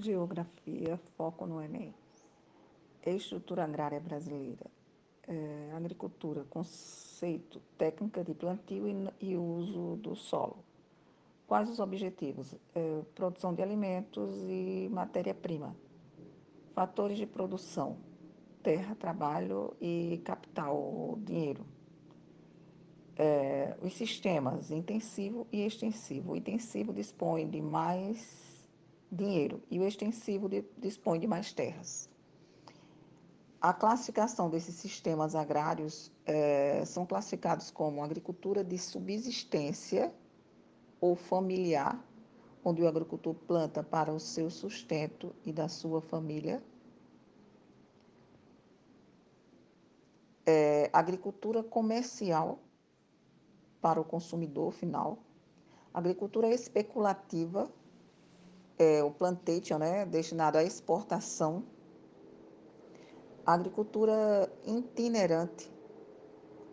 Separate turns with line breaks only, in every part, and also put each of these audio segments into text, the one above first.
Geografia, foco no Enem. Estrutura agrária brasileira. É, agricultura, conceito, técnica de plantio e, e, uso do solo. Quais os objetivos? É, produção de alimentos e matéria-prima. Fatores de produção: terra, trabalho e capital, dinheiro. É, os sistemas intensivo e extensivo. O intensivo dispõe de mais dinheiro e o extensivo de, dispõe de mais terras. A classificação desses sistemas agrários é, são classificados como agricultura de subsistência ou familiar, onde o agricultor planta para o seu sustento e da sua família. É, agricultura comercial para o consumidor final. Agricultura especulativa é, o plantation, né, destinado à exportação, agricultura itinerante,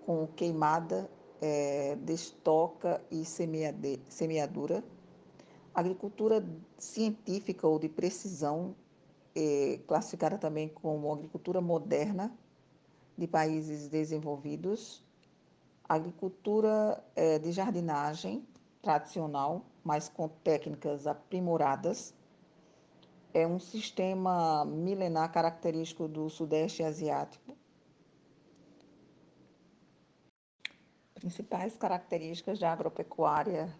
com queimada, é, destoca e semeade, semeadura, agricultura científica ou de precisão, é, classificada também como agricultura moderna de países desenvolvidos, agricultura é, de jardinagem tradicional, mas com técnicas aprimoradas. É um sistema milenar característico do Sudeste Asiático. Principais características da agropecuária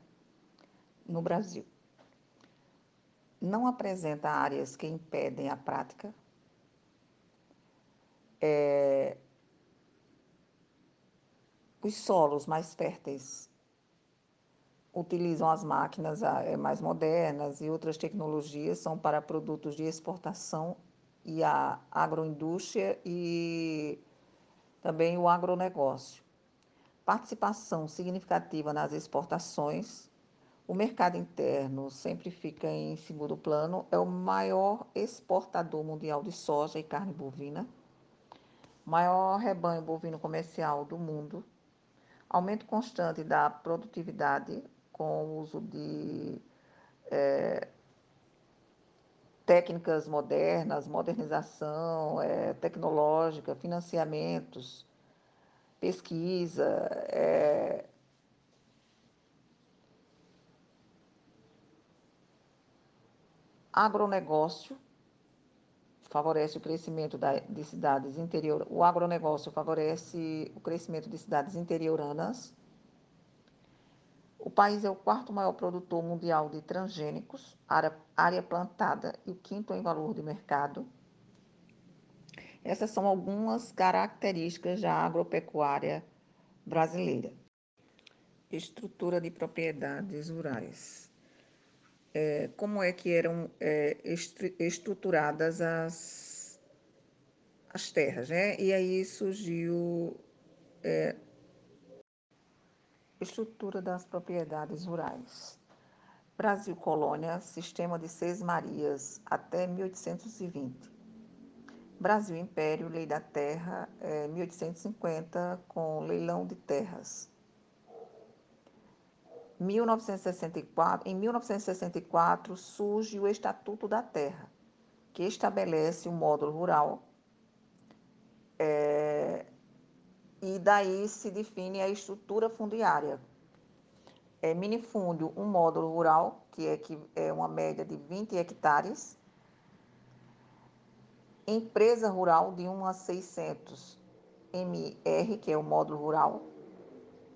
no Brasil. Não apresenta áreas que impedem a prática. É, os solos mais férteis utilizam as máquinas ah, é, mais modernas e outras tecnologias, são para produtos de exportação e a agroindústria e também o agronegócio. Participação significativa nas exportações. O mercado interno sempre fica em segundo plano, é o maior exportador mundial de soja e carne bovina, maior rebanho bovino comercial do mundo, aumento constante da produtividade, com o uso de é, técnicas modernas, modernização é, tecnológica, financiamentos, pesquisa, é, agronegócio favorece o crescimento da, de cidades interior. O agronegócio favorece o crescimento de cidades interioranas o país é o quarto maior produtor mundial de transgênicos, área, área plantada, e o quinto em valor de mercado. Essas são algumas características da agropecuária brasileira. Estrutura de propriedades rurais. É, como é que eram é, estruturadas as, as terras, né? E aí surgiu é, Estrutura das propriedades rurais. Brasil Colônia, Sistema de Seis Marias, até 1820. Brasil Império, Lei da Terra, é, 1850, com leilão de terras. 1964, em 1964 surge o Estatuto da Terra, que estabelece o módulo rural é, e daí se define a estrutura fundiária. É minifúndio, um módulo rural, que é, que é uma média de 20 hectares, empresa rural de 1 a 600 MR, que é o módulo rural,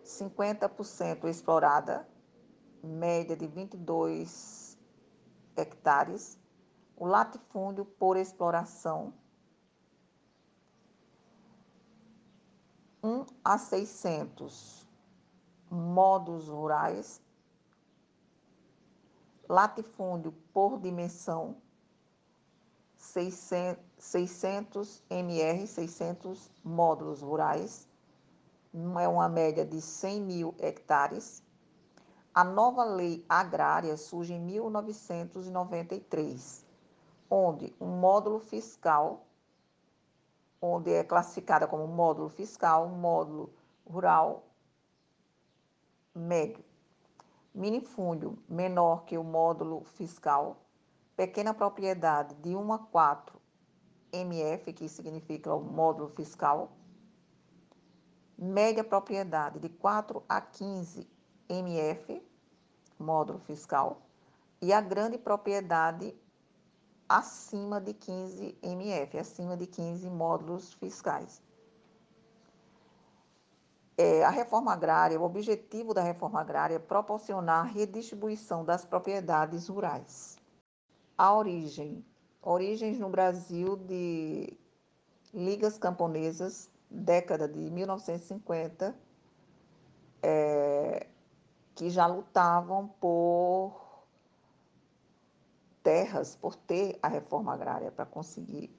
50% explorada, média de 22 hectares, o latifúndio por exploração, 1 a 600 modos rurais, latifúndio por dimensão, 600, 600 MR, 600 módulos rurais, é uma média de 100 mil hectares. A nova lei agrária surge em 1993, onde um módulo fiscal onde é classificada como módulo fiscal, módulo rural médio. Minifúndio menor que o módulo fiscal, pequena propriedade de 1 a 4 MF, que significa o módulo fiscal, média propriedade de 4 a 15 MF, módulo fiscal, e a grande propriedade acima de 15 MF, acima de 15 módulos fiscais. É, a reforma agrária, o objetivo da reforma agrária é proporcionar redistribuição das propriedades rurais. A origem, origens no Brasil de ligas camponesas, década de 1950, é, que já lutavam por terras, por ter a reforma agrária, para conseguir